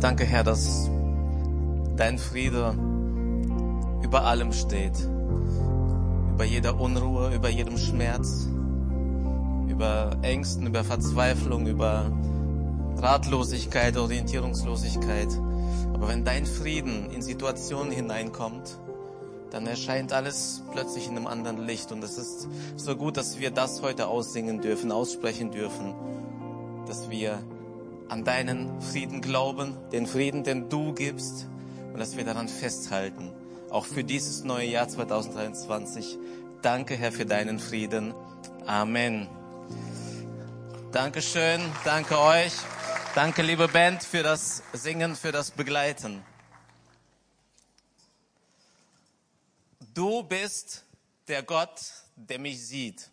Danke, Herr, dass dein Friede über allem steht. Über jeder Unruhe, über jedem Schmerz, über Ängsten, über Verzweiflung, über Ratlosigkeit, Orientierungslosigkeit. Aber wenn dein Frieden in Situationen hineinkommt, dann erscheint alles plötzlich in einem anderen Licht. Und es ist so gut, dass wir das heute aussingen dürfen, aussprechen dürfen, dass wir an deinen Frieden glauben, den Frieden, den du gibst, und dass wir daran festhalten, auch für dieses neue Jahr 2023. Danke, Herr, für deinen Frieden. Amen. Dankeschön, danke euch. Danke, liebe Band, für das Singen, für das Begleiten. Du bist der Gott, der mich sieht.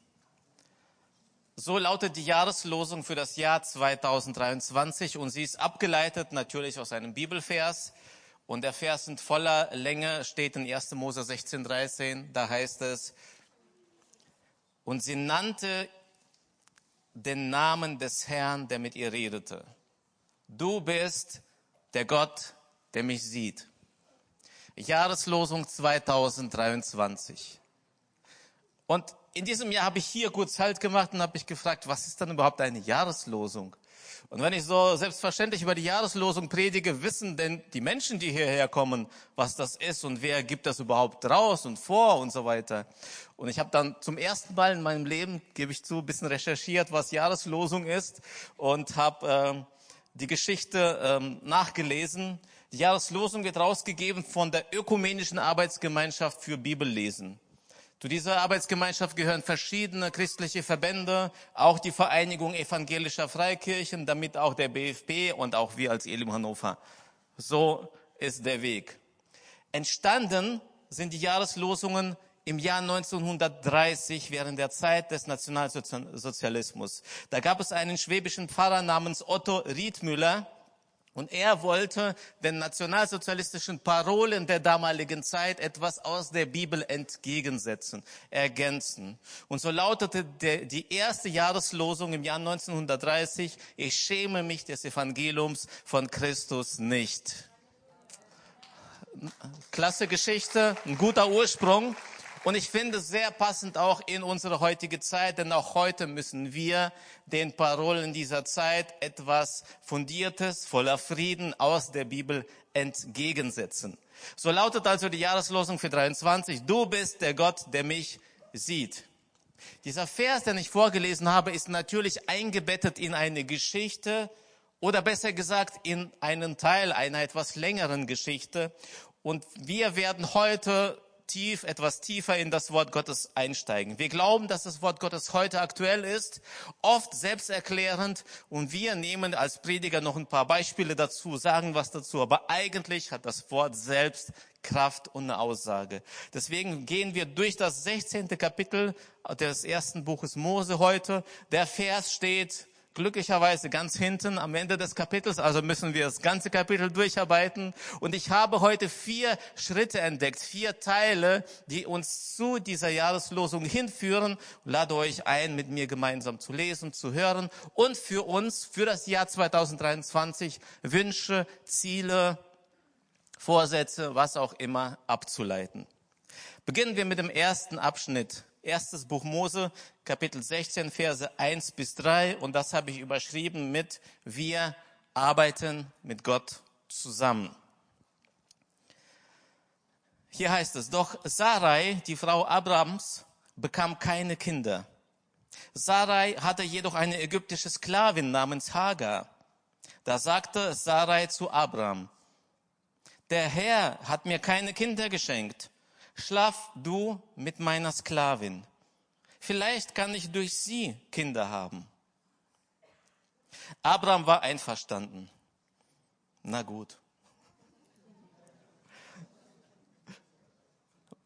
So lautet die Jahreslosung für das Jahr 2023 und sie ist abgeleitet natürlich aus einem Bibelvers. Und der Vers in voller Länge steht in 1. Mose 16, 13. Da heißt es, und sie nannte den Namen des Herrn, der mit ihr redete. Du bist der Gott, der mich sieht. Jahreslosung 2023. Und in diesem Jahr habe ich hier kurz Halt gemacht und habe mich gefragt, was ist dann überhaupt eine Jahreslosung? Und wenn ich so selbstverständlich über die Jahreslosung predige, wissen denn die Menschen, die hierher kommen, was das ist und wer gibt das überhaupt raus und vor und so weiter. Und ich habe dann zum ersten Mal in meinem Leben, gebe ich zu, ein bisschen recherchiert, was Jahreslosung ist und habe äh, die Geschichte ähm, nachgelesen. Die Jahreslosung wird rausgegeben von der Ökumenischen Arbeitsgemeinschaft für Bibellesen. Zu dieser Arbeitsgemeinschaft gehören verschiedene christliche Verbände, auch die Vereinigung evangelischer Freikirchen, damit auch der BFP und auch wir als Elim Hannover. So ist der Weg. Entstanden sind die Jahreslosungen im Jahr 1930 während der Zeit des Nationalsozialismus. Da gab es einen schwäbischen Pfarrer namens Otto Riedmüller, und er wollte den nationalsozialistischen Parolen der damaligen Zeit etwas aus der Bibel entgegensetzen, ergänzen. Und so lautete die erste Jahreslosung im Jahr 1930, ich schäme mich des Evangeliums von Christus nicht. Klasse Geschichte, ein guter Ursprung. Und ich finde es sehr passend auch in unsere heutige Zeit, denn auch heute müssen wir den Parolen dieser Zeit etwas Fundiertes, voller Frieden aus der Bibel entgegensetzen. So lautet also die Jahreslosung für 23, du bist der Gott, der mich sieht. Dieser Vers, den ich vorgelesen habe, ist natürlich eingebettet in eine Geschichte oder besser gesagt in einen Teil einer etwas längeren Geschichte. Und wir werden heute tief, etwas tiefer in das Wort Gottes einsteigen. Wir glauben, dass das Wort Gottes heute aktuell ist, oft selbsterklärend und wir nehmen als Prediger noch ein paar Beispiele dazu, sagen was dazu, aber eigentlich hat das Wort selbst Kraft und eine Aussage. Deswegen gehen wir durch das 16. Kapitel des ersten Buches Mose heute. Der Vers steht glücklicherweise ganz hinten am Ende des Kapitels, also müssen wir das ganze Kapitel durcharbeiten. Und ich habe heute vier Schritte entdeckt, vier Teile, die uns zu dieser Jahreslosung hinführen. lade euch ein, mit mir gemeinsam zu lesen, zu hören und für uns, für das Jahr 2023 Wünsche, Ziele, Vorsätze, was auch immer abzuleiten. Beginnen wir mit dem ersten Abschnitt erstes Buch Mose, Kapitel 16, Verse 1 bis 3. Und das habe ich überschrieben mit Wir arbeiten mit Gott zusammen. Hier heißt es, doch Sarai, die Frau Abrams, bekam keine Kinder. Sarai hatte jedoch eine ägyptische Sklavin namens Hagar. Da sagte Sarai zu Abram, der Herr hat mir keine Kinder geschenkt schlaf du mit meiner Sklavin. Vielleicht kann ich durch sie Kinder haben. Abraham war einverstanden. Na gut.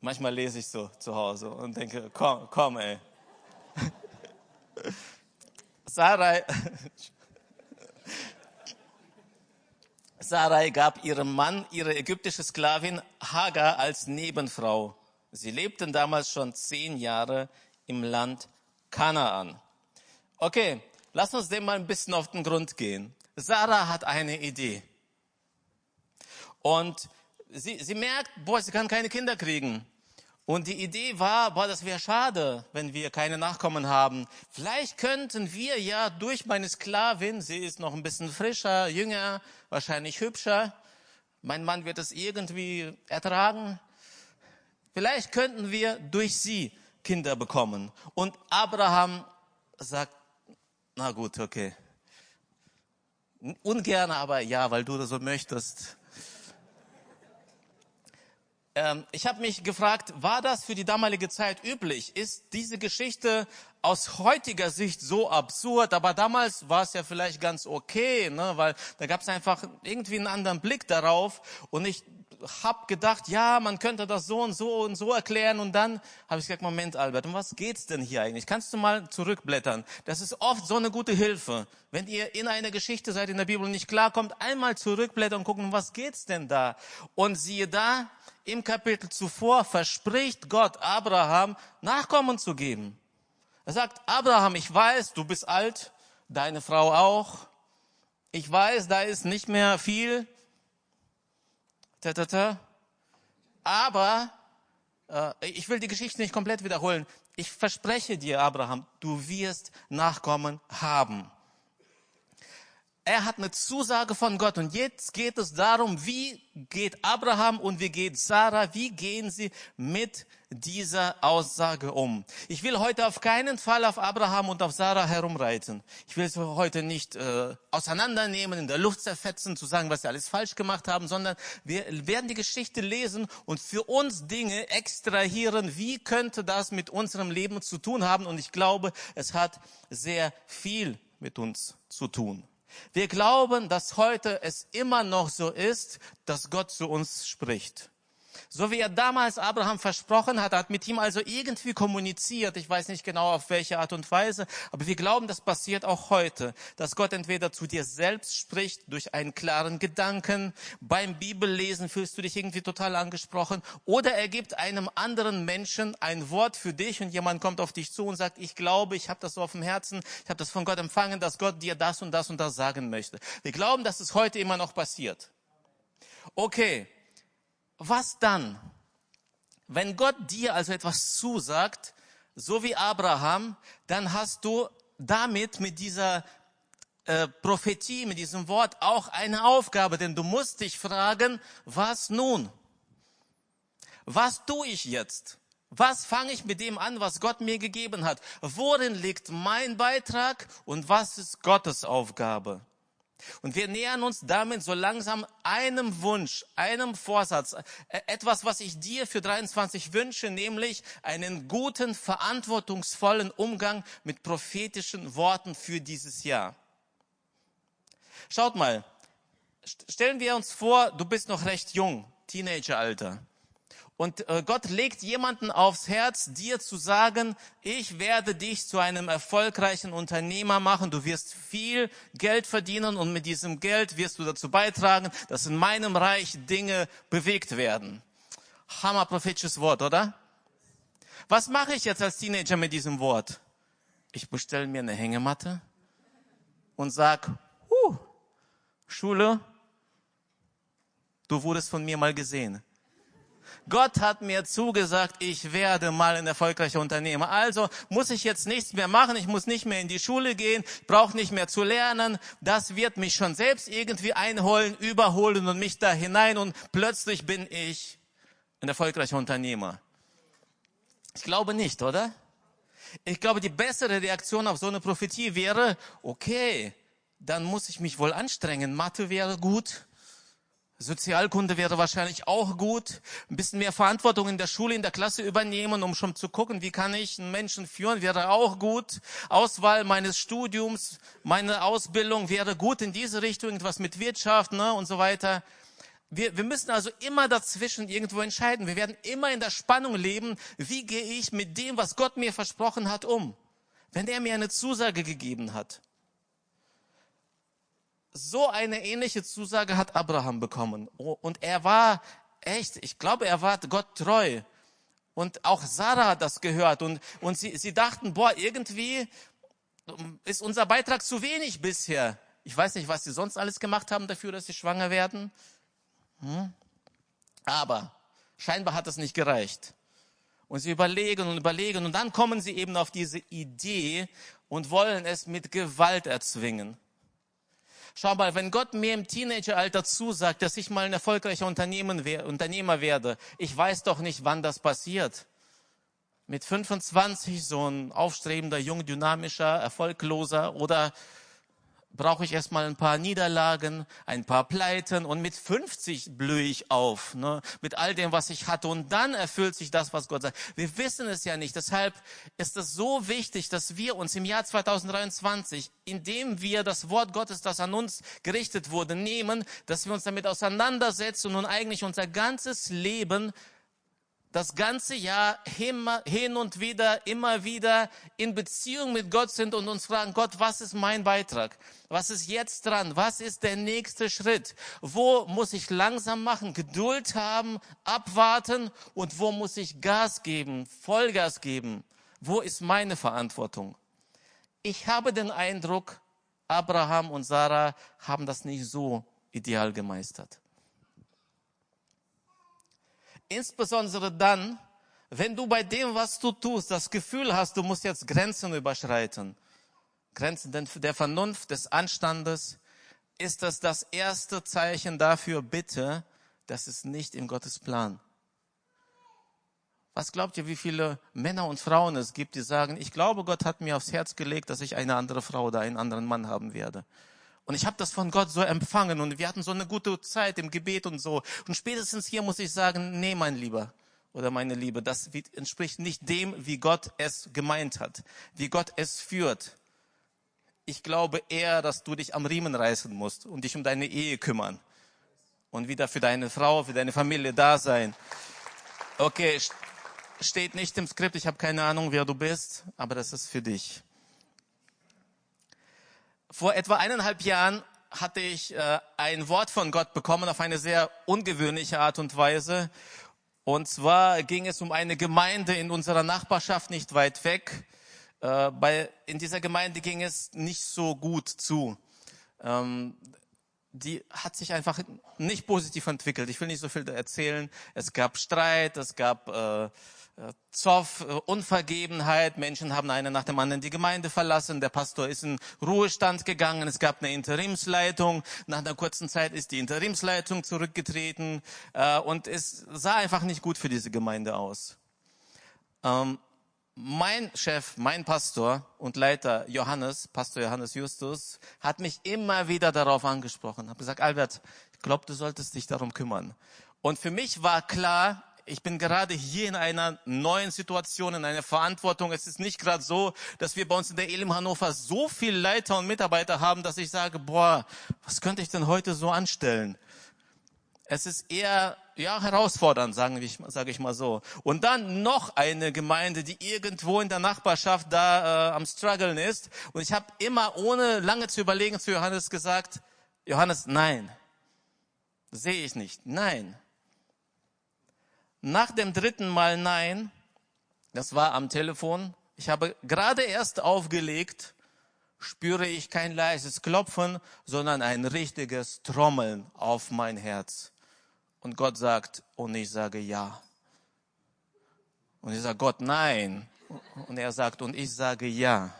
Manchmal lese ich so zu Hause und denke, komm, komm, ey. Sarai, Sarai gab ihrem Mann ihre ägyptische Sklavin Hagar als Nebenfrau. Sie lebten damals schon zehn Jahre im Land Kanaan. Okay, lass uns dem mal ein bisschen auf den Grund gehen. Sarah hat eine Idee. Und sie, sie merkt, boah, sie kann keine Kinder kriegen. Und die Idee war, boah, das wäre schade, wenn wir keine Nachkommen haben. Vielleicht könnten wir ja durch meine Sklavin, sie ist noch ein bisschen frischer, jünger, wahrscheinlich hübscher, mein Mann wird es irgendwie ertragen. Vielleicht könnten wir durch sie Kinder bekommen. Und Abraham sagt, na gut, okay. Ungern, aber ja, weil du das so möchtest. Ähm, ich habe mich gefragt, war das für die damalige Zeit üblich? Ist diese Geschichte aus heutiger Sicht so absurd? Aber damals war es ja vielleicht ganz okay, ne? weil da gab es einfach irgendwie einen anderen Blick darauf. Und ich habe gedacht, ja, man könnte das so und so und so erklären. Und dann habe ich gesagt, Moment, Albert, um was geht's denn hier eigentlich? Kannst du mal zurückblättern? Das ist oft so eine gute Hilfe. Wenn ihr in einer Geschichte seid, in der Bibel nicht klarkommt, einmal zurückblättern und gucken, um was geht's denn da? Und siehe da, im Kapitel zuvor verspricht Gott Abraham, Nachkommen zu geben. Er sagt, Abraham, ich weiß, du bist alt, deine Frau auch. Ich weiß, da ist nicht mehr viel. Ta, ta, ta. Aber äh, ich will die Geschichte nicht komplett wiederholen. Ich verspreche dir, Abraham, du wirst Nachkommen haben. Er hat eine Zusage von Gott und jetzt geht es darum, wie geht Abraham und wie geht Sarah, wie gehen sie mit dieser Aussage um. Ich will heute auf keinen Fall auf Abraham und auf Sarah herumreiten. Ich will es heute nicht äh, auseinandernehmen, in der Luft zerfetzen, zu sagen, was sie alles falsch gemacht haben, sondern wir werden die Geschichte lesen und für uns Dinge extrahieren, wie könnte das mit unserem Leben zu tun haben. Und ich glaube, es hat sehr viel mit uns zu tun. Wir glauben, dass heute es immer noch so ist, dass Gott zu uns spricht. So wie er damals Abraham versprochen hat, hat mit ihm also irgendwie kommuniziert. Ich weiß nicht genau auf welche Art und Weise, aber wir glauben, das passiert auch heute, dass Gott entweder zu dir selbst spricht durch einen klaren Gedanken, beim Bibellesen fühlst du dich irgendwie total angesprochen, oder er gibt einem anderen Menschen ein Wort für dich und jemand kommt auf dich zu und sagt, ich glaube, ich habe das so auf dem Herzen, ich habe das von Gott empfangen, dass Gott dir das und das und das sagen möchte. Wir glauben, dass es heute immer noch passiert. Okay, was dann? Wenn Gott dir also etwas zusagt, so wie Abraham, dann hast du damit mit dieser äh, Prophetie, mit diesem Wort auch eine Aufgabe, denn du musst dich fragen, was nun? Was tue ich jetzt? Was fange ich mit dem an, was Gott mir gegeben hat? Worin liegt mein Beitrag und was ist Gottes Aufgabe? Und wir nähern uns damit so langsam einem Wunsch, einem Vorsatz, äh, etwas, was ich dir für 23 wünsche, nämlich einen guten, verantwortungsvollen Umgang mit prophetischen Worten für dieses Jahr. Schaut mal, stellen wir uns vor, du bist noch recht jung, Teenageralter. Und äh, Gott legt jemanden aufs Herz, dir zu sagen, ich werde dich zu einem erfolgreichen Unternehmer machen. Du wirst viel Geld verdienen und mit diesem Geld wirst du dazu beitragen, dass in meinem Reich Dinge bewegt werden. Hammer prophetisches Wort, oder? Was mache ich jetzt als Teenager mit diesem Wort? Ich bestelle mir eine Hängematte und sag, huh, Schule, du wurdest von mir mal gesehen. Gott hat mir zugesagt, ich werde mal ein erfolgreicher Unternehmer. Also muss ich jetzt nichts mehr machen, ich muss nicht mehr in die Schule gehen, brauche nicht mehr zu lernen. Das wird mich schon selbst irgendwie einholen, überholen und mich da hinein und plötzlich bin ich ein erfolgreicher Unternehmer. Ich glaube nicht, oder? Ich glaube, die bessere Reaktion auf so eine Prophetie wäre, okay, dann muss ich mich wohl anstrengen. Mathe wäre gut, Sozialkunde wäre wahrscheinlich auch gut. Ein bisschen mehr Verantwortung in der Schule, in der Klasse übernehmen, um schon zu gucken, wie kann ich einen Menschen führen, wäre auch gut. Auswahl meines Studiums, meine Ausbildung wäre gut in diese Richtung, etwas mit Wirtschaft ne, und so weiter. Wir, wir müssen also immer dazwischen irgendwo entscheiden. Wir werden immer in der Spannung leben, wie gehe ich mit dem, was Gott mir versprochen hat, um. Wenn er mir eine Zusage gegeben hat. So eine ähnliche Zusage hat Abraham bekommen. Und er war echt, ich glaube, er war Gott treu. Und auch Sarah hat das gehört. Und, und sie, sie dachten, boah, irgendwie ist unser Beitrag zu wenig bisher. Ich weiß nicht, was sie sonst alles gemacht haben dafür, dass sie schwanger werden. Hm? Aber scheinbar hat es nicht gereicht. Und sie überlegen und überlegen und dann kommen sie eben auf diese Idee und wollen es mit Gewalt erzwingen. Schau mal, wenn Gott mir im Teenageralter zusagt, dass ich mal ein erfolgreicher Unternehmer werde, ich weiß doch nicht, wann das passiert. Mit 25 so ein aufstrebender, jung, dynamischer, erfolgloser oder brauche ich erstmal ein paar Niederlagen, ein paar Pleiten und mit 50 blühe ich auf, ne, mit all dem, was ich hatte und dann erfüllt sich das, was Gott sagt. Wir wissen es ja nicht. Deshalb ist es so wichtig, dass wir uns im Jahr 2023, indem wir das Wort Gottes, das an uns gerichtet wurde, nehmen, dass wir uns damit auseinandersetzen und eigentlich unser ganzes Leben das ganze Jahr hin und wieder, immer wieder in Beziehung mit Gott sind und uns fragen, Gott, was ist mein Beitrag? Was ist jetzt dran? Was ist der nächste Schritt? Wo muss ich langsam machen, Geduld haben, abwarten und wo muss ich Gas geben, Vollgas geben? Wo ist meine Verantwortung? Ich habe den Eindruck, Abraham und Sarah haben das nicht so ideal gemeistert. Insbesondere dann, wenn du bei dem, was du tust, das Gefühl hast, du musst jetzt Grenzen überschreiten. Grenzen der Vernunft, des Anstandes, ist das das erste Zeichen dafür, bitte, das ist nicht in Gottes Plan. Was glaubt ihr, wie viele Männer und Frauen es gibt, die sagen, ich glaube, Gott hat mir aufs Herz gelegt, dass ich eine andere Frau oder einen anderen Mann haben werde. Und ich habe das von Gott so empfangen und wir hatten so eine gute Zeit im Gebet und so. Und spätestens hier muss ich sagen, nee, mein Lieber oder meine Liebe, das entspricht nicht dem, wie Gott es gemeint hat, wie Gott es führt. Ich glaube eher, dass du dich am Riemen reißen musst und dich um deine Ehe kümmern und wieder für deine Frau, für deine Familie da sein. Okay, steht nicht im Skript, ich habe keine Ahnung, wer du bist, aber das ist für dich. Vor etwa eineinhalb Jahren hatte ich äh, ein Wort von Gott bekommen auf eine sehr ungewöhnliche Art und Weise. Und zwar ging es um eine Gemeinde in unserer Nachbarschaft nicht weit weg. Äh, bei, in dieser Gemeinde ging es nicht so gut zu. Ähm, die hat sich einfach nicht positiv entwickelt. Ich will nicht so viel erzählen. Es gab Streit, es gab äh, Zoff, äh, Unvergebenheit. Menschen haben einen nach dem anderen die Gemeinde verlassen. Der Pastor ist in Ruhestand gegangen. Es gab eine Interimsleitung. Nach einer kurzen Zeit ist die Interimsleitung zurückgetreten. Äh, und es sah einfach nicht gut für diese Gemeinde aus. Ähm, mein Chef, mein Pastor und Leiter Johannes, Pastor Johannes Justus, hat mich immer wieder darauf angesprochen. Hat gesagt, Albert, ich glaube, du solltest dich darum kümmern. Und für mich war klar, ich bin gerade hier in einer neuen Situation, in einer Verantwortung. Es ist nicht gerade so, dass wir bei uns in der Elim Hannover so viel Leiter und Mitarbeiter haben, dass ich sage, boah, was könnte ich denn heute so anstellen? Es ist eher ja herausfordernd, sagen wir, sage ich mal so. Und dann noch eine Gemeinde, die irgendwo in der Nachbarschaft da äh, am struggeln ist. Und ich habe immer ohne lange zu überlegen zu Johannes gesagt, Johannes, nein, sehe ich nicht, nein. Nach dem dritten Mal Nein, das war am Telefon, ich habe gerade erst aufgelegt, spüre ich kein leises Klopfen, sondern ein richtiges Trommeln auf mein Herz. Und Gott sagt, und ich sage ja. Und ich sage, Gott, nein. Und er sagt, und ich sage ja.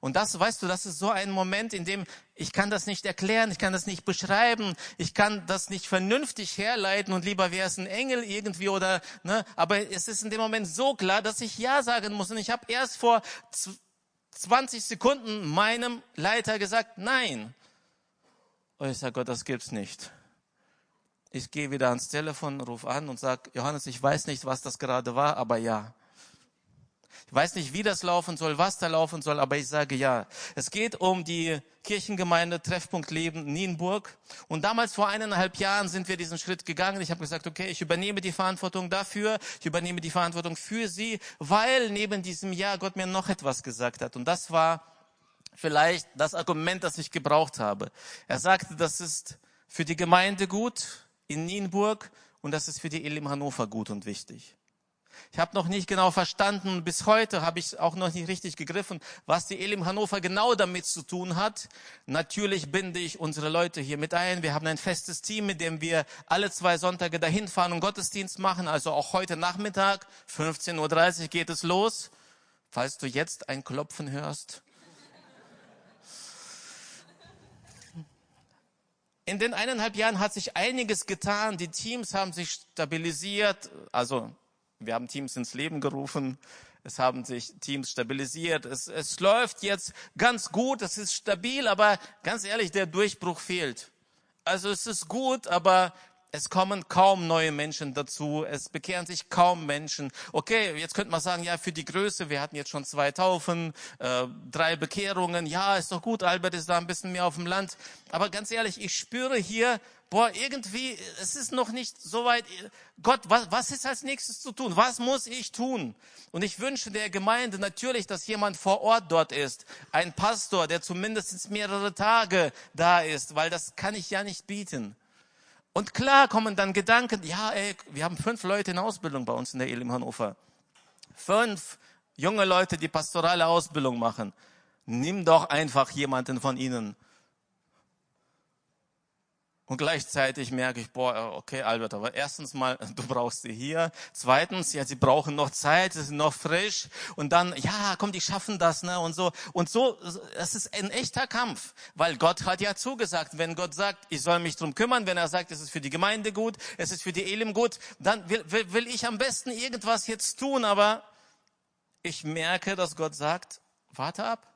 Und das, weißt du, das ist so ein Moment, in dem ich kann das nicht erklären, ich kann das nicht beschreiben, ich kann das nicht vernünftig herleiten und lieber wäre es ein Engel irgendwie oder, ne, aber es ist in dem Moment so klar, dass ich Ja sagen muss. Und ich habe erst vor 20 Sekunden meinem Leiter gesagt, nein. Und ich sage, Gott, das gibt's nicht. Ich gehe wieder ans Telefon, ruf an und sag, Johannes, ich weiß nicht, was das gerade war, aber ja. Ich weiß nicht, wie das laufen soll, was da laufen soll, aber ich sage ja. Es geht um die Kirchengemeinde Treffpunkt Leben Nienburg. Und damals vor eineinhalb Jahren sind wir diesen Schritt gegangen. Ich habe gesagt, okay, ich übernehme die Verantwortung dafür, ich übernehme die Verantwortung für sie, weil neben diesem Jahr Gott mir noch etwas gesagt hat. Und das war vielleicht das Argument, das ich gebraucht habe. Er sagte, das ist für die Gemeinde gut in Nienburg und das ist für die Elim Hannover gut und wichtig. Ich habe noch nicht genau verstanden, bis heute habe ich auch noch nicht richtig gegriffen, was die Elim Hannover genau damit zu tun hat. Natürlich binde ich unsere Leute hier mit ein. Wir haben ein festes Team, mit dem wir alle zwei Sonntage dahin fahren und Gottesdienst machen. Also auch heute Nachmittag, 15.30 Uhr geht es los. Falls du jetzt ein Klopfen hörst. In den eineinhalb Jahren hat sich einiges getan. Die Teams haben sich stabilisiert. Also wir haben Teams ins Leben gerufen. Es haben sich Teams stabilisiert. Es, es läuft jetzt ganz gut. Es ist stabil, aber ganz ehrlich, der Durchbruch fehlt. Also es ist gut, aber es kommen kaum neue Menschen dazu, es bekehren sich kaum Menschen. Okay, jetzt könnte man sagen, ja, für die Größe, wir hatten jetzt schon zwei Taufen, äh, drei Bekehrungen, ja, ist doch gut, Albert ist da ein bisschen mehr auf dem Land. Aber ganz ehrlich, ich spüre hier, boah, irgendwie, es ist noch nicht so weit. Gott, was, was ist als nächstes zu tun? Was muss ich tun? Und ich wünsche der Gemeinde natürlich, dass jemand vor Ort dort ist. Ein Pastor, der zumindest mehrere Tage da ist, weil das kann ich ja nicht bieten. Und klar kommen dann Gedanken, ja, ey, wir haben fünf Leute in Ausbildung bei uns in der Elim Hannover. Fünf junge Leute, die pastorale Ausbildung machen. Nimm doch einfach jemanden von ihnen und gleichzeitig merke ich, boah, okay, Albert, aber erstens mal, du brauchst sie hier. Zweitens, ja, sie brauchen noch Zeit, sie sind noch frisch. Und dann, ja, komm, die schaffen das, ne, und so. Und so, das ist ein echter Kampf. Weil Gott hat ja zugesagt, wenn Gott sagt, ich soll mich drum kümmern, wenn er sagt, es ist für die Gemeinde gut, es ist für die Elim gut, dann will, will, will ich am besten irgendwas jetzt tun, aber ich merke, dass Gott sagt, warte ab.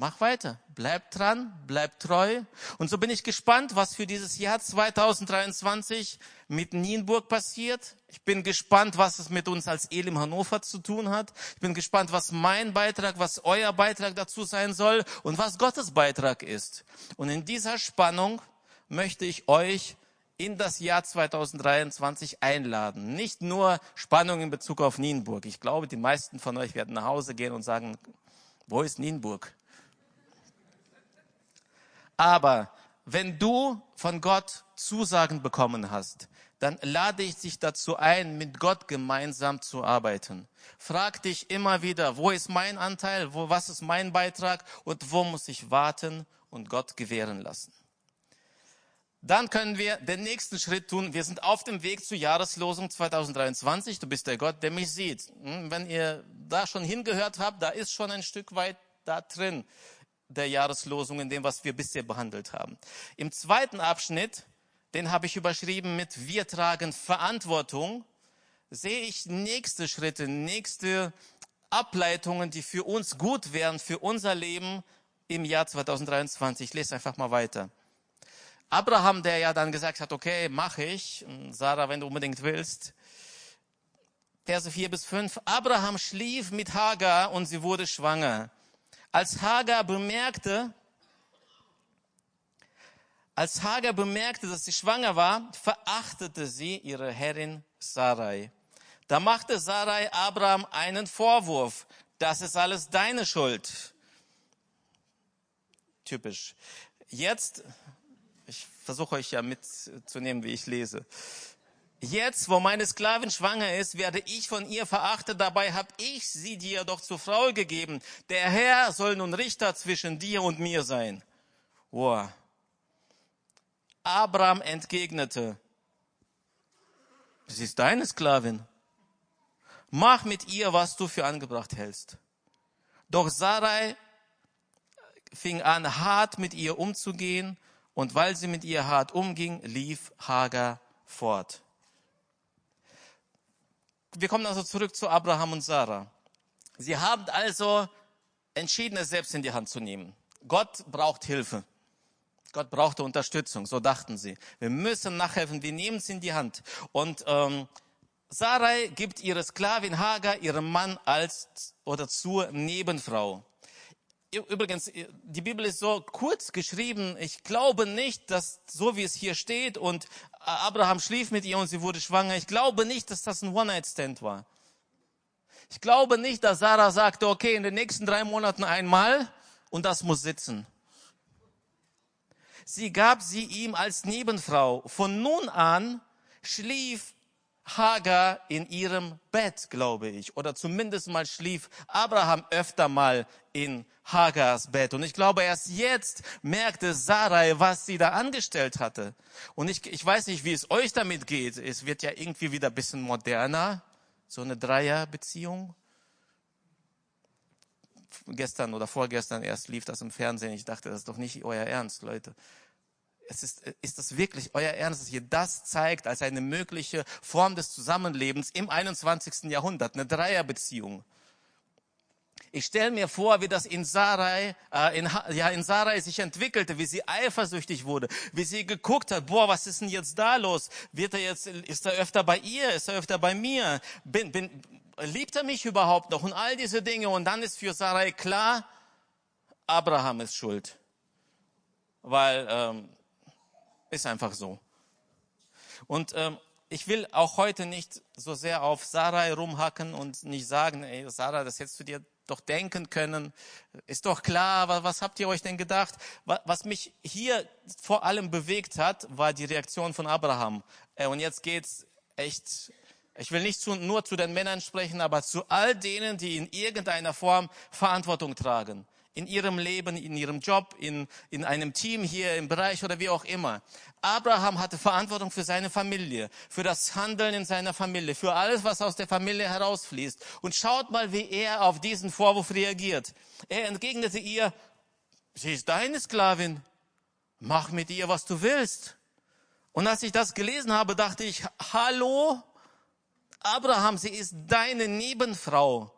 Mach weiter, bleib dran, bleib treu. Und so bin ich gespannt, was für dieses Jahr 2023 mit Nienburg passiert. Ich bin gespannt, was es mit uns als Elim Hannover zu tun hat. Ich bin gespannt, was mein Beitrag, was euer Beitrag dazu sein soll und was Gottes Beitrag ist. Und in dieser Spannung möchte ich euch in das Jahr 2023 einladen. Nicht nur Spannung in Bezug auf Nienburg. Ich glaube, die meisten von euch werden nach Hause gehen und sagen, wo ist Nienburg? Aber wenn du von Gott Zusagen bekommen hast, dann lade ich dich dazu ein, mit Gott gemeinsam zu arbeiten. Frag dich immer wieder, wo ist mein Anteil, wo, was ist mein Beitrag und wo muss ich warten und Gott gewähren lassen. Dann können wir den nächsten Schritt tun. Wir sind auf dem Weg zur Jahreslosung 2023. Du bist der Gott, der mich sieht. Hm, wenn ihr da schon hingehört habt, da ist schon ein Stück weit da drin der Jahreslosung in dem, was wir bisher behandelt haben. Im zweiten Abschnitt, den habe ich überschrieben mit Wir tragen Verantwortung, sehe ich nächste Schritte, nächste Ableitungen, die für uns gut wären, für unser Leben im Jahr 2023. Ich lese einfach mal weiter. Abraham, der ja dann gesagt hat, okay, mache ich. Sarah, wenn du unbedingt willst. Verse 4 bis 5. Abraham schlief mit Hagar und sie wurde schwanger. Als Hagar bemerkte, als Hagar bemerkte, dass sie schwanger war, verachtete sie ihre Herrin Sarai. Da machte Sarai Abraham einen Vorwurf. Das ist alles deine Schuld. Typisch. Jetzt, ich versuche euch ja mitzunehmen, wie ich lese. Jetzt, wo meine Sklavin schwanger ist, werde ich von ihr verachtet. Dabei habe ich sie dir doch zur Frau gegeben. Der Herr soll nun Richter zwischen dir und mir sein. Wow. Abraham entgegnete, sie ist deine Sklavin. Mach mit ihr, was du für angebracht hältst. Doch Sarai fing an, hart mit ihr umzugehen, und weil sie mit ihr hart umging, lief Hagar fort wir kommen also zurück zu Abraham und Sarah. Sie haben also entschieden, es selbst in die Hand zu nehmen. Gott braucht Hilfe. Gott brauchte Unterstützung, so dachten sie. Wir müssen nachhelfen, wir nehmen es in die Hand. Und ähm, Sarai gibt ihre Sklavin Hagar ihrem Mann als oder zur Nebenfrau. Übrigens, die Bibel ist so kurz geschrieben. Ich glaube nicht, dass so wie es hier steht und Abraham schlief mit ihr und sie wurde schwanger. Ich glaube nicht, dass das ein One-Night-Stand war. Ich glaube nicht, dass Sarah sagte, okay, in den nächsten drei Monaten einmal und das muss sitzen. Sie gab sie ihm als Nebenfrau. Von nun an schlief Hagar in ihrem Bett, glaube ich, oder zumindest mal schlief Abraham öfter mal in Hagars Bett. Und ich glaube, erst jetzt merkte Sarai, was sie da angestellt hatte. Und ich, ich weiß nicht, wie es euch damit geht. Es wird ja irgendwie wieder ein bisschen moderner, so eine Dreierbeziehung. Gestern oder vorgestern erst lief das im Fernsehen. Ich dachte, das ist doch nicht euer Ernst, Leute es ist, ist das wirklich euer Ernst, dass ihr das zeigt als eine mögliche Form des Zusammenlebens im 21. Jahrhundert, eine Dreierbeziehung? Ich stelle mir vor, wie das in Sarai, äh, in, ja, in Sarai sich entwickelte, wie sie eifersüchtig wurde, wie sie geguckt hat, boah, was ist denn jetzt da los? Wird er jetzt, ist er öfter bei ihr? Ist er öfter bei mir? Bin, bin, liebt er mich überhaupt noch? Und all diese Dinge. Und dann ist für Sarai klar, Abraham ist schuld. Weil, ähm, ist einfach so. Und ähm, ich will auch heute nicht so sehr auf Sarai rumhacken und nicht sagen, ey, Sarah, das hättest du dir doch denken können. Ist doch klar, was, habt ihr euch denn gedacht? Was, mich hier vor allem bewegt hat, war die Reaktion von Abraham. Äh, und jetzt geht's echt, ich will nicht nur zu den Männern sprechen, aber zu all denen, die in irgendeiner Form Verantwortung tragen in ihrem Leben, in ihrem Job, in, in einem Team hier im Bereich oder wie auch immer. Abraham hatte Verantwortung für seine Familie, für das Handeln in seiner Familie, für alles, was aus der Familie herausfließt. Und schaut mal, wie er auf diesen Vorwurf reagiert. Er entgegnete ihr, sie ist deine Sklavin, mach mit ihr, was du willst. Und als ich das gelesen habe, dachte ich, hallo, Abraham, sie ist deine Nebenfrau.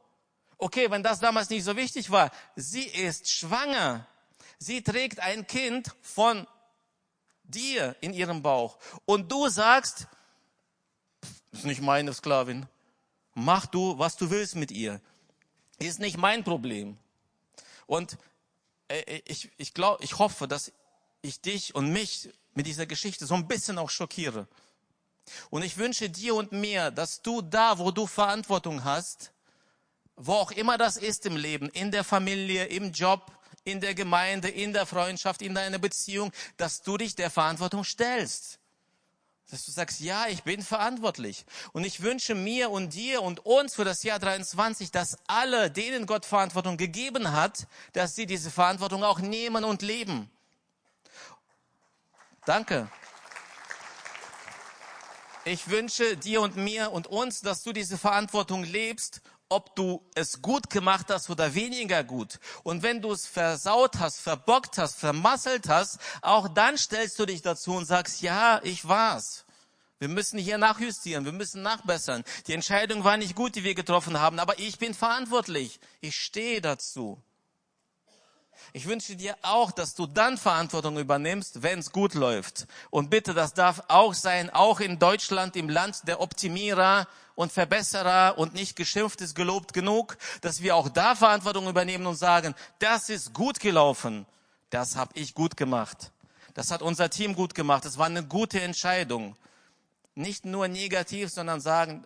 Okay, wenn das damals nicht so wichtig war, sie ist schwanger. Sie trägt ein Kind von dir in ihrem Bauch. Und du sagst, ist nicht meine Sklavin. Mach du, was du willst mit ihr. Ist nicht mein Problem. Und äh, ich, ich glaube, ich hoffe, dass ich dich und mich mit dieser Geschichte so ein bisschen auch schockiere. Und ich wünsche dir und mir, dass du da, wo du Verantwortung hast, wo auch immer das ist im Leben, in der Familie, im Job, in der Gemeinde, in der Freundschaft, in deiner Beziehung, dass du dich der Verantwortung stellst. Dass du sagst, ja, ich bin verantwortlich. Und ich wünsche mir und dir und uns für das Jahr 23, dass alle, denen Gott Verantwortung gegeben hat, dass sie diese Verantwortung auch nehmen und leben. Danke. Ich wünsche dir und mir und uns, dass du diese Verantwortung lebst ob du es gut gemacht hast oder weniger gut. Und wenn du es versaut hast, verbockt hast, vermasselt hast, auch dann stellst du dich dazu und sagst, ja, ich war's. Wir müssen hier nachjustieren, wir müssen nachbessern. Die Entscheidung war nicht gut, die wir getroffen haben, aber ich bin verantwortlich. Ich stehe dazu. Ich wünsche dir auch, dass du dann Verantwortung übernimmst, wenn es gut läuft. Und bitte, das darf auch sein, auch in Deutschland, im Land der Optimierer und Verbesserer und nicht geschimpft ist gelobt genug, dass wir auch da Verantwortung übernehmen und sagen, das ist gut gelaufen, das habe ich gut gemacht. Das hat unser Team gut gemacht. Das war eine gute Entscheidung. Nicht nur negativ, sondern sagen,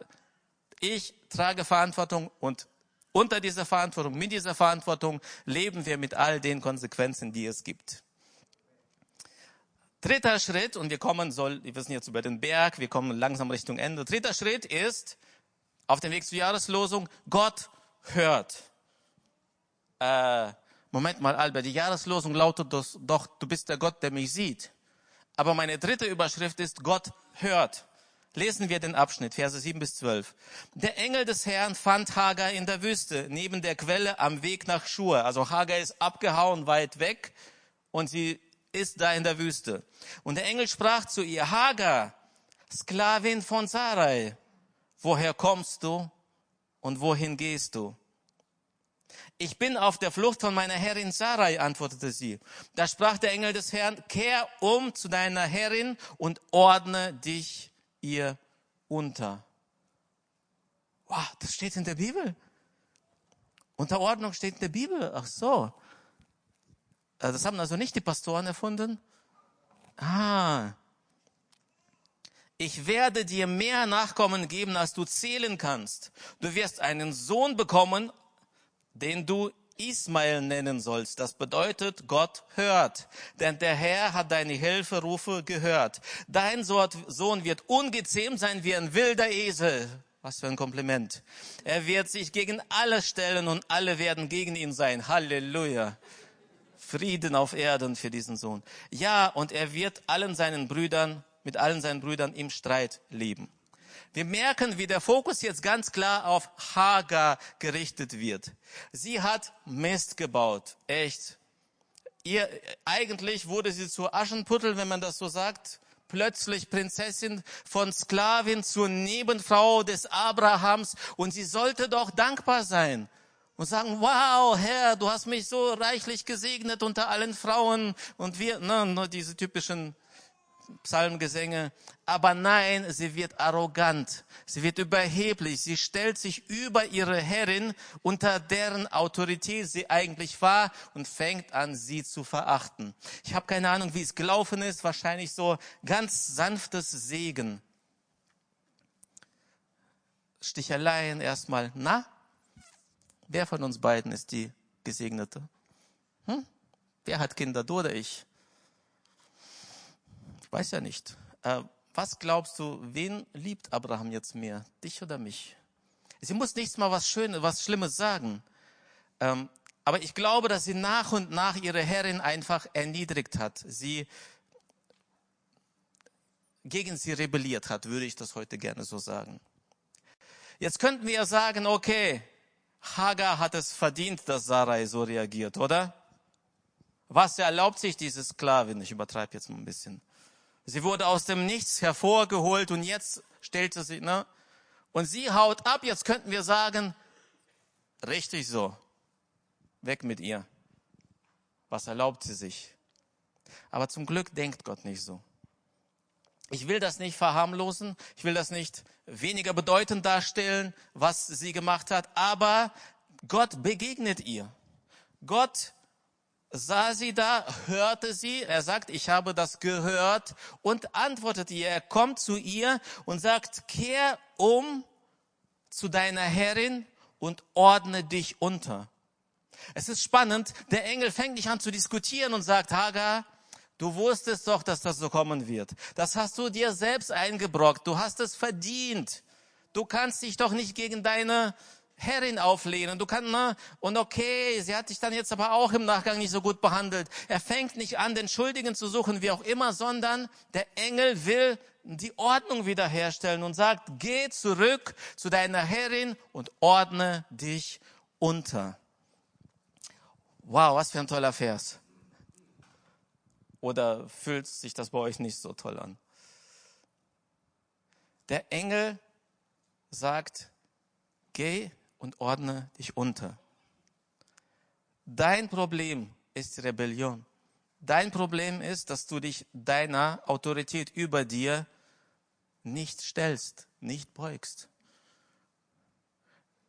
ich trage Verantwortung und unter dieser Verantwortung, mit dieser Verantwortung leben wir mit all den Konsequenzen, die es gibt. Dritter Schritt, und wir kommen, soll, wir sind jetzt über den Berg, wir kommen langsam Richtung Ende. Dritter Schritt ist, auf dem Weg zur Jahreslosung, Gott hört. Äh, Moment mal, Albert, die Jahreslosung lautet doch, du bist der Gott, der mich sieht. Aber meine dritte Überschrift ist, Gott hört. Lesen wir den Abschnitt, Verse 7 bis 12. Der Engel des Herrn fand Hagar in der Wüste, neben der Quelle am Weg nach Schur. Also Hagar ist abgehauen weit weg und sie ist da in der Wüste. Und der Engel sprach zu ihr, Hagar, Sklavin von Sarai, woher kommst du und wohin gehst du? Ich bin auf der Flucht von meiner Herrin Sarai, antwortete sie. Da sprach der Engel des Herrn, kehr um zu deiner Herrin und ordne dich ihr unter. Wow, das steht in der Bibel. Unterordnung steht in der Bibel. Ach so. Äh, das haben also nicht die Pastoren erfunden. Ah. Ich werde dir mehr Nachkommen geben, als du zählen kannst. Du wirst einen Sohn bekommen, den du Ismael nennen sollst. Das bedeutet, Gott hört. Denn der Herr hat deine Hilferufe gehört. Dein Sohn wird ungezähmt sein wie ein wilder Esel. Was für ein Kompliment. Er wird sich gegen alle stellen und alle werden gegen ihn sein. Halleluja. Frieden auf Erden für diesen Sohn. Ja, und er wird allen seinen Brüdern, mit allen seinen Brüdern im Streit leben. Wir merken, wie der Fokus jetzt ganz klar auf Hagar gerichtet wird. Sie hat Mist gebaut. Echt. Ihr, eigentlich wurde sie zur Aschenputtel, wenn man das so sagt. Plötzlich Prinzessin von Sklavin zur Nebenfrau des Abrahams. Und sie sollte doch dankbar sein und sagen, wow, Herr, du hast mich so reichlich gesegnet unter allen Frauen und wir, ne, nur diese typischen Psalmgesänge. Aber nein, sie wird arrogant, sie wird überheblich, sie stellt sich über ihre Herrin, unter deren Autorität sie eigentlich war und fängt an, sie zu verachten. Ich habe keine Ahnung, wie es gelaufen ist, wahrscheinlich so ganz sanftes Segen. Sticheleien erstmal, na, wer von uns beiden ist die Gesegnete? Hm? Wer hat Kinder, du oder ich? Ich weiß ja nicht. Äh, was glaubst du, wen liebt Abraham jetzt mehr? Dich oder mich? Sie muss nichts mal was Schönes, was Schlimmes sagen. Ähm, aber ich glaube, dass sie nach und nach ihre Herrin einfach erniedrigt hat. Sie gegen sie rebelliert hat, würde ich das heute gerne so sagen. Jetzt könnten wir ja sagen, okay, Hagar hat es verdient, dass Sarai so reagiert, oder? Was erlaubt sich diese Sklavin? Ich übertreibe jetzt mal ein bisschen. Sie wurde aus dem Nichts hervorgeholt und jetzt stellte sie, ne? Und sie haut ab. Jetzt könnten wir sagen, richtig so. Weg mit ihr. Was erlaubt sie sich? Aber zum Glück denkt Gott nicht so. Ich will das nicht verharmlosen. Ich will das nicht weniger bedeutend darstellen, was sie gemacht hat. Aber Gott begegnet ihr. Gott sah sie da, hörte sie, er sagt, ich habe das gehört und antwortet ihr. Er kommt zu ihr und sagt, kehr um zu deiner Herrin und ordne dich unter. Es ist spannend, der Engel fängt nicht an zu diskutieren und sagt, Hagar, du wusstest doch, dass das so kommen wird. Das hast du dir selbst eingebrockt, du hast es verdient. Du kannst dich doch nicht gegen deine Herrin auflehnen. Du kannst, ne? Und okay, sie hat dich dann jetzt aber auch im Nachgang nicht so gut behandelt. Er fängt nicht an, den Schuldigen zu suchen, wie auch immer, sondern der Engel will die Ordnung wiederherstellen und sagt, geh zurück zu deiner Herrin und ordne dich unter. Wow, was für ein toller Vers. Oder fühlt sich das bei euch nicht so toll an? Der Engel sagt, geh und ordne dich unter. Dein Problem ist Rebellion. Dein Problem ist, dass du dich deiner Autorität über dir nicht stellst, nicht beugst.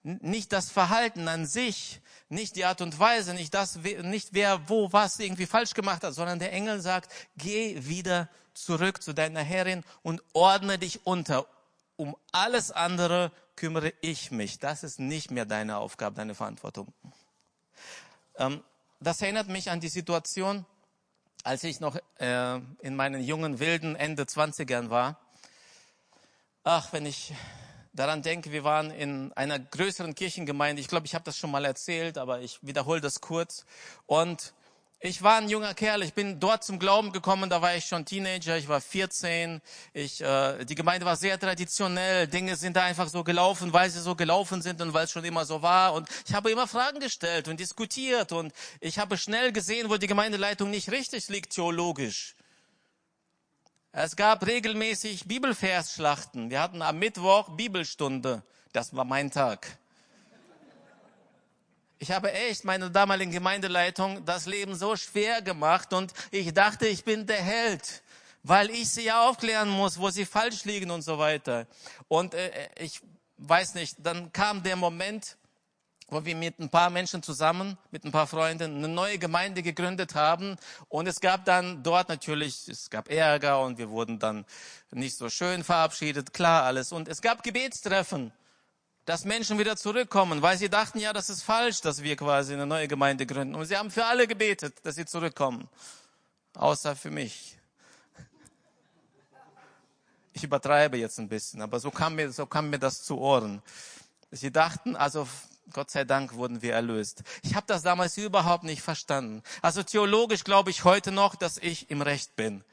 Nicht das Verhalten an sich, nicht die Art und Weise, nicht das, nicht wer wo was irgendwie falsch gemacht hat, sondern der Engel sagt, geh wieder zurück zu deiner Herrin und ordne dich unter. Um alles andere kümmere ich mich. Das ist nicht mehr deine Aufgabe, deine Verantwortung. Ähm, das erinnert mich an die Situation, als ich noch äh, in meinen jungen, wilden Ende 20ern war. Ach, wenn ich daran denke, wir waren in einer größeren Kirchengemeinde. Ich glaube, ich habe das schon mal erzählt, aber ich wiederhole das kurz. Und ich war ein junger Kerl, ich bin dort zum Glauben gekommen, da war ich schon Teenager, ich war 14. Ich, äh, die Gemeinde war sehr traditionell, Dinge sind da einfach so gelaufen, weil sie so gelaufen sind und weil es schon immer so war. Und ich habe immer Fragen gestellt und diskutiert und ich habe schnell gesehen, wo die Gemeindeleitung nicht richtig liegt theologisch. Es gab regelmäßig Bibelversschlachten. Wir hatten am Mittwoch Bibelstunde. Das war mein Tag. Ich habe echt meiner damaligen Gemeindeleitung das Leben so schwer gemacht und ich dachte, ich bin der Held, weil ich sie ja aufklären muss, wo sie falsch liegen und so weiter. Und äh, ich weiß nicht, dann kam der Moment, wo wir mit ein paar Menschen zusammen, mit ein paar Freunden, eine neue Gemeinde gegründet haben. Und es gab dann dort natürlich, es gab Ärger und wir wurden dann nicht so schön verabschiedet, klar alles. Und es gab Gebetstreffen. dass Menschen wieder zurückkommen, weil sie dachten, ja, das ist falsch, dass wir quasi eine neue Gemeinde gründen. Und sie haben für alle gebetet, dass sie zurückkommen. Außer für mich. Ich übertreibe jetzt ein bisschen, aber so kam mir, so kam mir das zu Ohren. Sie dachten, also Gott sei Dank wurden wir erlöst. Ich habe das damals überhaupt nicht verstanden. Also theologisch glaube ich heute noch, dass ich im Recht bin.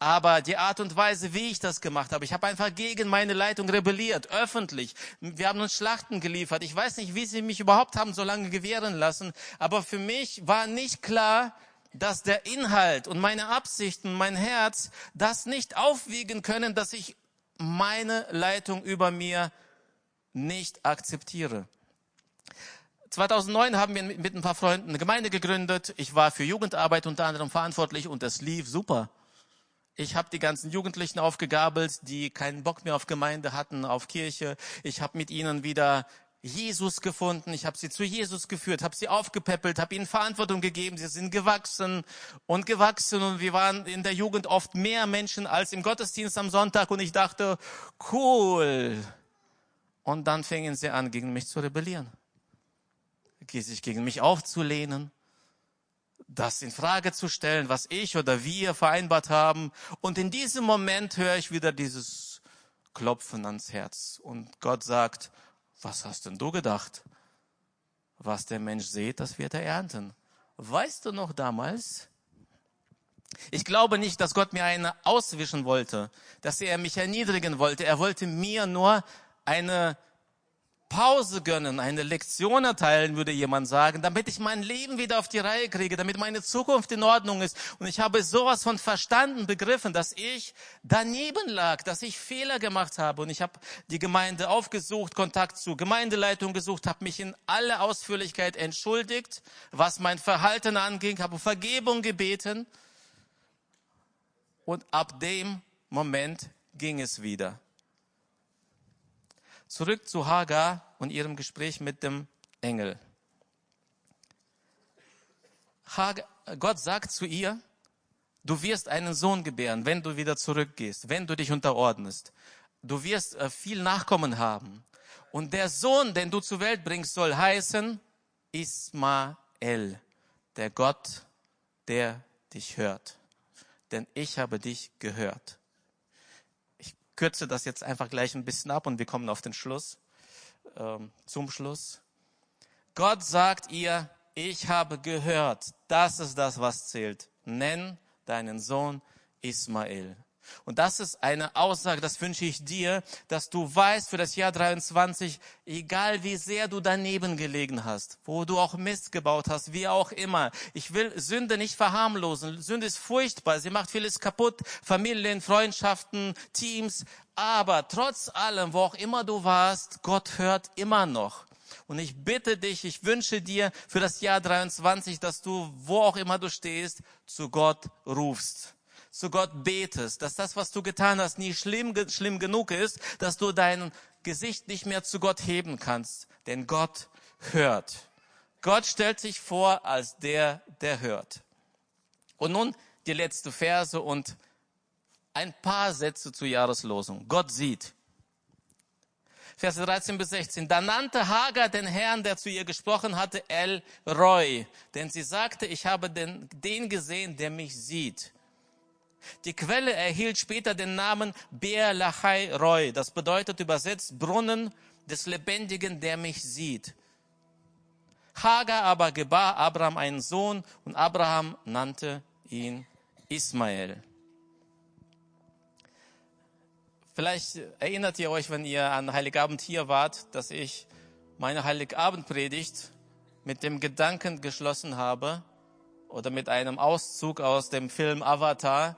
Aber die Art und Weise, wie ich das gemacht habe, ich habe einfach gegen meine Leitung rebelliert, öffentlich. Wir haben uns Schlachten geliefert. Ich weiß nicht, wie sie mich überhaupt haben so lange gewähren lassen. Aber für mich war nicht klar, dass der Inhalt und meine Absichten, mein Herz, das nicht aufwiegen können, dass ich meine Leitung über mir nicht akzeptiere. 2009 haben wir mit ein paar Freunden eine Gemeinde gegründet. Ich war für Jugendarbeit unter anderem verantwortlich und es lief super. Ich habe die ganzen Jugendlichen aufgegabelt, die keinen Bock mehr auf Gemeinde hatten, auf Kirche. Ich habe mit ihnen wieder Jesus gefunden. Ich habe sie zu Jesus geführt, habe sie aufgepäppelt, habe ihnen Verantwortung gegeben. Sie sind gewachsen und gewachsen und wir waren in der Jugend oft mehr Menschen als im Gottesdienst am Sonntag und ich dachte, cool. Und dann fingen sie an, gegen mich zu rebellieren, sich gegen mich aufzulehnen das in Frage zu stellen, was ich oder wir vereinbart haben. Und in diesem Moment höre ich wieder dieses Klopfen ans Herz. Und Gott sagt, was hast denn du gedacht? Was der Mensch sieht, das wird er ernten. Weißt du noch damals? Ich glaube nicht, dass Gott mir eine auswischen wollte, dass er mich erniedrigen wollte. Er wollte mir nur eine Pause gönnen, eine Lektion erteilen, würde jemand sagen, damit ich mein Leben wieder auf die Reihe kriege, damit meine Zukunft in Ordnung ist. Und ich habe sowas von verstanden, begriffen, dass ich daneben lag, dass ich Fehler gemacht habe. Und ich habe die Gemeinde aufgesucht, Kontakt zu Gemeindeleitung gesucht, habe mich in aller Ausführlichkeit entschuldigt, was mein Verhalten anging, habe Vergebung gebeten. Und ab dem Moment ging es wieder. Zurück zu Hagar und ihrem Gespräch mit dem Engel. Hagar, Gott sagt zu ihr, du wirst einen Sohn gebären, wenn du wieder zurückgehst, wenn du dich unterordnest. Du wirst äh, viel Nachkommen haben. Und der Sohn, den du zur Welt bringst, soll heißen Ismael, der Gott, der dich hört. Denn ich habe dich gehört kürze das jetzt einfach gleich ein bisschen ab und wir kommen auf den Schluss, ähm, zum Schluss. Gott sagt ihr, ich habe gehört, das ist das, was zählt. Nenn deinen Sohn Ismael. Und das ist eine Aussage, das wünsche ich dir, dass du weißt für das Jahr 23, egal wie sehr du daneben gelegen hast, wo du auch Mist gebaut hast, wie auch immer. Ich will Sünde nicht verharmlosen. Sünde ist furchtbar. Sie macht vieles kaputt. Familien, Freundschaften, Teams. Aber trotz allem, wo auch immer du warst, Gott hört immer noch. Und ich bitte dich, ich wünsche dir für das Jahr 23, dass du, wo auch immer du stehst, zu Gott rufst zu Gott betest, dass das, was du getan hast, nie schlimm, schlimm genug ist, dass du dein Gesicht nicht mehr zu Gott heben kannst. Denn Gott hört. Gott stellt sich vor als der, der hört. Und nun die letzte Verse und ein paar Sätze zur Jahreslosung. Gott sieht. Verse 13 bis 16. Da nannte Hagar den Herrn, der zu ihr gesprochen hatte, El Roy. Denn sie sagte, ich habe den, den gesehen, der mich sieht. Die Quelle erhielt später den Namen Beer Lachai Roy. Das bedeutet übersetzt Brunnen des Lebendigen, der mich sieht. Hagar aber gebar Abraham einen Sohn und Abraham nannte ihn Ismael. Vielleicht erinnert ihr euch, wenn ihr an Heiligabend hier wart, dass ich meine Heiligabendpredigt mit dem Gedanken geschlossen habe oder mit einem Auszug aus dem Film Avatar,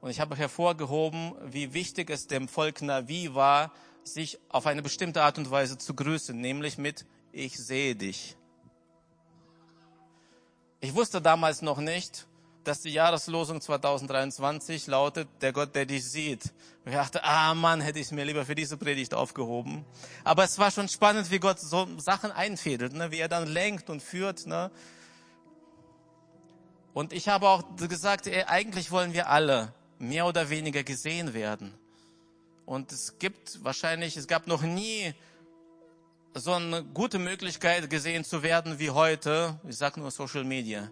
und ich habe hervorgehoben, wie wichtig es dem Volk Navi war, sich auf eine bestimmte Art und Weise zu grüßen, nämlich mit Ich sehe dich. Ich wusste damals noch nicht, dass die Jahreslosung 2023 lautet, der Gott, der dich sieht. Und ich dachte, ah Mann, hätte ich es mir lieber für diese Predigt aufgehoben. Aber es war schon spannend, wie Gott so Sachen einfädelt, ne? wie er dann lenkt und führt. Ne? Und ich habe auch gesagt, ey, eigentlich wollen wir alle mehr oder weniger gesehen werden. Und es gibt wahrscheinlich, es gab noch nie so eine gute Möglichkeit gesehen zu werden wie heute. Ich sage nur Social Media.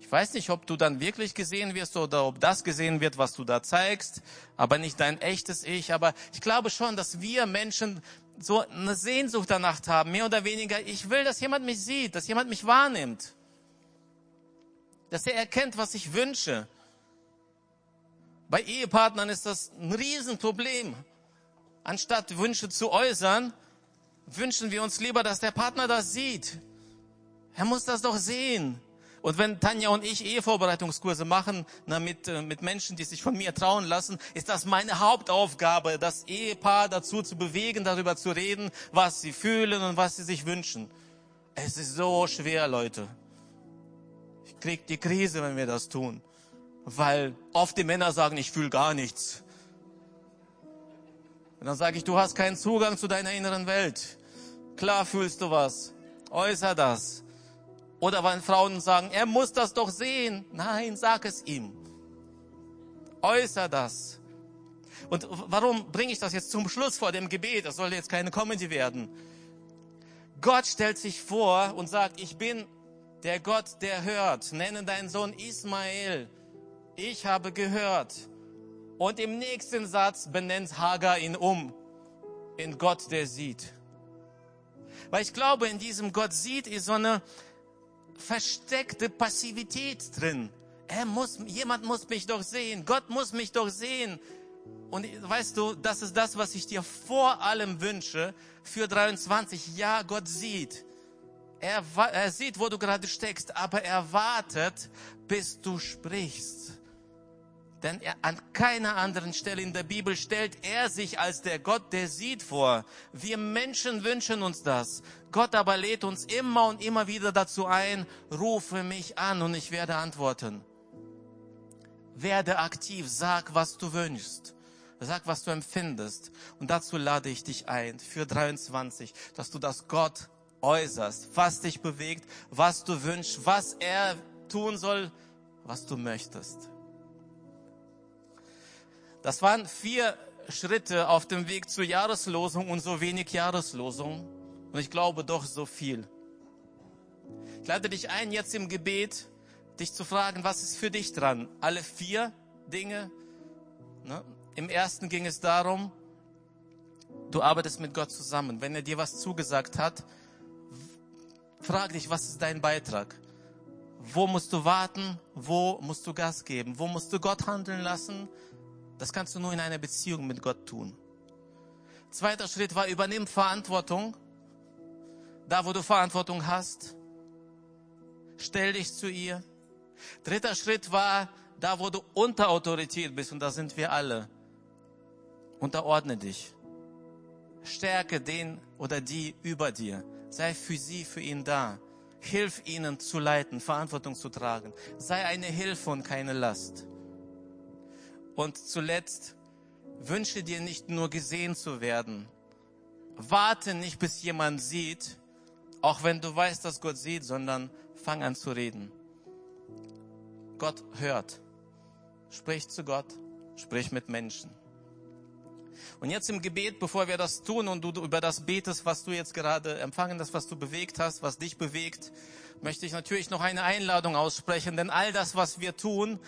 Ich weiß nicht, ob du dann wirklich gesehen wirst oder ob das gesehen wird, was du da zeigst, aber nicht dein echtes Ich. Aber ich glaube schon, dass wir Menschen so eine Sehnsucht danach haben, mehr oder weniger. Ich will, dass jemand mich sieht, dass jemand mich wahrnimmt, dass er erkennt, was ich wünsche. Bei Ehepartnern ist das ein Riesenproblem. Anstatt Wünsche zu äußern, wünschen wir uns lieber, dass der Partner das sieht. Er muss das doch sehen. Und wenn Tanja und ich Ehevorbereitungskurse machen, na, mit, äh, mit Menschen, die sich von mir trauen lassen, ist das meine Hauptaufgabe, das Ehepaar dazu zu bewegen, darüber zu reden, was sie fühlen und was sie sich wünschen. Es ist so schwer, Leute. Ich krieg die Krise, wenn wir das tun. Weil oft die Männer sagen, ich fühle gar nichts. Und dann sage ich, du hast keinen Zugang zu deiner inneren Welt. Klar fühlst du was. Äußer das. Oder wenn Frauen sagen, er muss das doch sehen. Nein, sag es ihm. Äußer das. Und warum bringe ich das jetzt zum Schluss vor dem Gebet? Das soll jetzt keine Comedy werden. Gott stellt sich vor und sagt, ich bin der Gott, der hört. Nenne deinen Sohn Ismael. Ich habe gehört. Und im nächsten Satz benennt Hagar ihn um in Gott, der sieht. Weil ich glaube, in diesem Gott sieht, ist so eine versteckte Passivität drin. Er muss, jemand muss mich doch sehen. Gott muss mich doch sehen. Und weißt du, das ist das, was ich dir vor allem wünsche für 23. Ja, Gott sieht. Er, er sieht, wo du gerade steckst, aber er wartet, bis du sprichst. Denn er, an keiner anderen Stelle in der Bibel stellt er sich als der Gott, der sieht vor. Wir Menschen wünschen uns das. Gott aber lädt uns immer und immer wieder dazu ein, rufe mich an und ich werde antworten. Werde aktiv, sag, was du wünschst. Sag, was du empfindest. Und dazu lade ich dich ein für 23, dass du das Gott äußerst, was dich bewegt, was du wünschst, was er tun soll, was du möchtest. Das waren vier Schritte auf dem Weg zur Jahreslosung und so wenig Jahreslosung. Und ich glaube doch so viel. Ich lade dich ein, jetzt im Gebet, dich zu fragen, was ist für dich dran? Alle vier Dinge. Ne? Im ersten ging es darum, du arbeitest mit Gott zusammen. Wenn er dir was zugesagt hat, frag dich, was ist dein Beitrag? Wo musst du warten? Wo musst du Gas geben? Wo musst du Gott handeln lassen? Das kannst du nur in einer Beziehung mit Gott tun. Zweiter Schritt war, übernimm Verantwortung. Da, wo du Verantwortung hast, stell dich zu ihr. Dritter Schritt war, da, wo du unter Autorität bist, und da sind wir alle, unterordne dich. Stärke den oder die über dir. Sei für sie, für ihn da. Hilf ihnen zu leiten, Verantwortung zu tragen. Sei eine Hilfe und keine Last. Und zuletzt, wünsche dir nicht nur gesehen zu werden. Warte nicht, bis jemand sieht, auch wenn du weißt, dass Gott sieht, sondern fang an zu reden. Gott hört. Sprich zu Gott, sprich mit Menschen. Und jetzt im Gebet, bevor wir das tun und du über das betest, was du jetzt gerade empfangen hast, was du bewegt hast, was dich bewegt, möchte ich natürlich noch eine Einladung aussprechen, denn all das, was wir tun,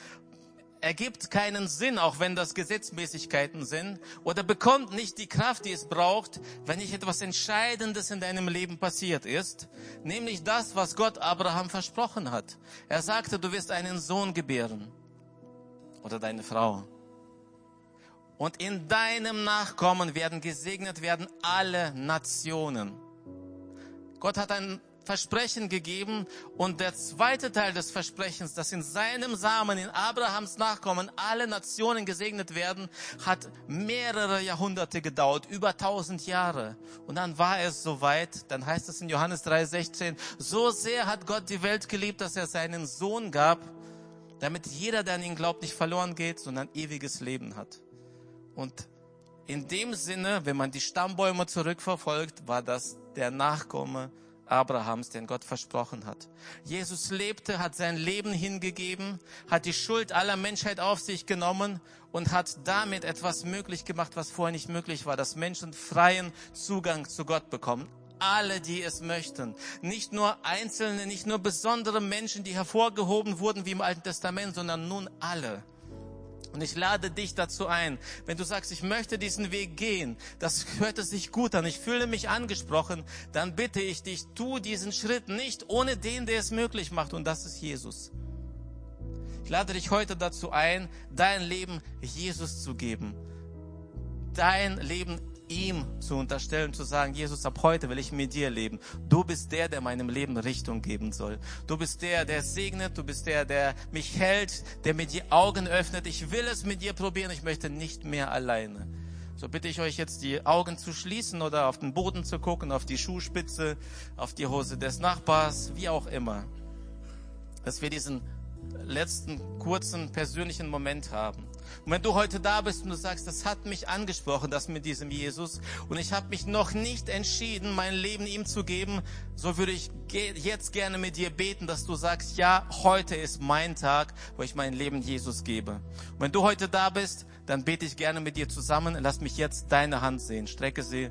ergibt keinen Sinn, auch wenn das Gesetzmäßigkeiten sind, oder bekommt nicht die Kraft, die es braucht, wenn nicht etwas Entscheidendes in deinem Leben passiert ist, nämlich das, was Gott Abraham versprochen hat. Er sagte, du wirst einen Sohn gebären oder deine Frau. Und in deinem Nachkommen werden gesegnet werden alle Nationen. Gott hat einen Versprechen gegeben und der zweite Teil des Versprechens, dass in seinem Samen, in Abrahams Nachkommen alle Nationen gesegnet werden, hat mehrere Jahrhunderte gedauert, über tausend Jahre. Und dann war es soweit, dann heißt es in Johannes 3,16, so sehr hat Gott die Welt geliebt, dass er seinen Sohn gab, damit jeder, der an ihn glaubt, nicht verloren geht, sondern ewiges Leben hat. Und in dem Sinne, wenn man die Stammbäume zurückverfolgt, war das der Nachkomme Abrahams, den Gott versprochen hat. Jesus lebte, hat sein Leben hingegeben, hat die Schuld aller Menschheit auf sich genommen und hat damit etwas möglich gemacht, was vorher nicht möglich war, dass Menschen freien Zugang zu Gott bekommen. alle, die es möchten. Nicht nur Einzelne, nicht nur besondere Menschen, die hervorgehoben wurden wie im Alten Testament, sondern nun alle. Und ich lade dich dazu ein, wenn du sagst, ich möchte diesen Weg gehen, das hört es sich gut an, ich fühle mich angesprochen, dann bitte ich dich, tu diesen Schritt nicht ohne den, der es möglich macht, und das ist Jesus. Ich lade dich heute dazu ein, dein Leben Jesus zu geben. Dein Leben ihm zu unterstellen, zu sagen, Jesus, ab heute will ich mit dir leben. Du bist der, der meinem Leben Richtung geben soll. Du bist der, der segnet. Du bist der, der mich hält, der mir die Augen öffnet. Ich will es mit dir probieren. Ich möchte nicht mehr alleine. So bitte ich euch jetzt, die Augen zu schließen oder auf den Boden zu gucken, auf die Schuhspitze, auf die Hose des Nachbars, wie auch immer. Dass wir diesen letzten kurzen persönlichen Moment haben. Und wenn du heute da bist und du sagst, das hat mich angesprochen, das mit diesem Jesus, und ich habe mich noch nicht entschieden, mein Leben ihm zu geben, so würde ich jetzt gerne mit dir beten, dass du sagst, ja, heute ist mein Tag, wo ich mein Leben Jesus gebe. Und wenn du heute da bist, dann bete ich gerne mit dir zusammen. Lass mich jetzt deine Hand sehen. Strecke sie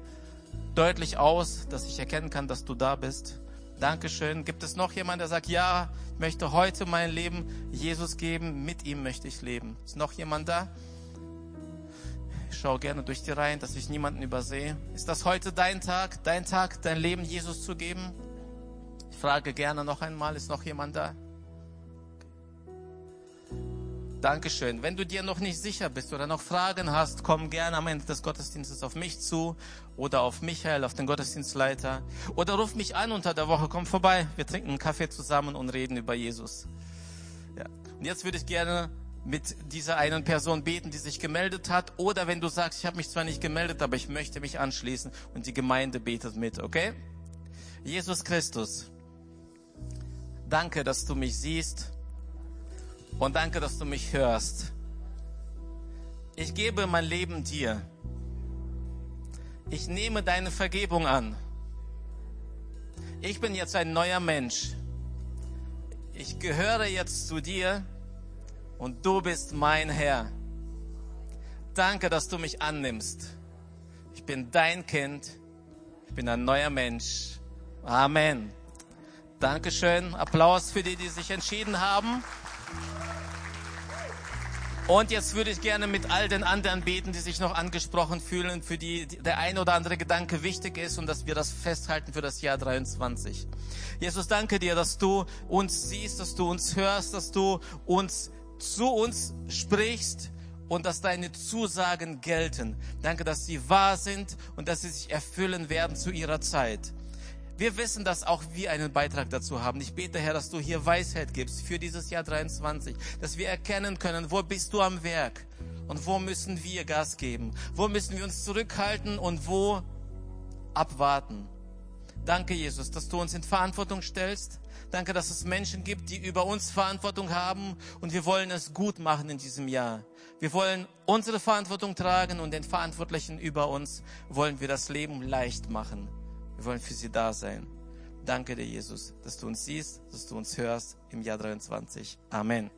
deutlich aus, dass ich erkennen kann, dass du da bist. Dankeschön. Gibt es noch jemand, der sagt, ja, ich möchte heute mein Leben Jesus geben, mit ihm möchte ich leben? Ist noch jemand da? Ich schaue gerne durch die Reihen, dass ich niemanden übersehe. Ist das heute dein Tag, dein Tag, dein Leben Jesus zu geben? Ich frage gerne noch einmal, ist noch jemand da? Dankeschön. Wenn du dir noch nicht sicher bist oder noch Fragen hast, komm gerne am Ende des Gottesdienstes auf mich zu oder auf Michael, auf den Gottesdienstleiter. Oder ruf mich an unter der Woche, komm vorbei. Wir trinken einen Kaffee zusammen und reden über Jesus. Ja. Und jetzt würde ich gerne mit dieser einen Person beten, die sich gemeldet hat. Oder wenn du sagst, ich habe mich zwar nicht gemeldet, aber ich möchte mich anschließen und die Gemeinde betet mit, okay? Jesus Christus, danke, dass du mich siehst und danke, dass du mich hörst. Ich gebe mein Leben dir. Ich nehme deine Vergebung an. Ich bin jetzt ein neuer Mensch. Ich gehöre jetzt zu dir und du bist mein Herr. Danke, dass du mich annimmst. Ich bin dein Kind. Ich bin ein neuer Mensch. Amen. Dankeschön. Applaus für die, die sich entschieden haben. Und jetzt würde ich gerne mit all den anderen beten, die sich noch angesprochen fühlen, für die der ein oder andere Gedanke wichtig ist und dass wir das festhalten für das Jahr 23. Jesus, danke dir, dass du uns siehst, dass du uns hörst, dass du uns zu uns sprichst und dass deine Zusagen gelten. Danke, dass sie wahr sind und dass sie sich erfüllen werden zu ihrer Zeit. Wir wissen, dass auch wir einen Beitrag dazu haben. Ich bete, Herr, dass du hier Weisheit gibst für dieses Jahr 23, dass wir erkennen können, wo bist du am Werk und wo müssen wir Gas geben, wo müssen wir uns zurückhalten und wo abwarten. Danke, Jesus, dass du uns in Verantwortung stellst. Danke, dass es Menschen gibt, die über uns Verantwortung haben und wir wollen es gut machen in diesem Jahr. Wir wollen unsere Verantwortung tragen und den Verantwortlichen über uns wollen wir das Leben leicht machen. Wir wollen für sie da sein. Danke dir, Jesus, dass du uns siehst, dass du uns hörst im Jahr 23. Amen.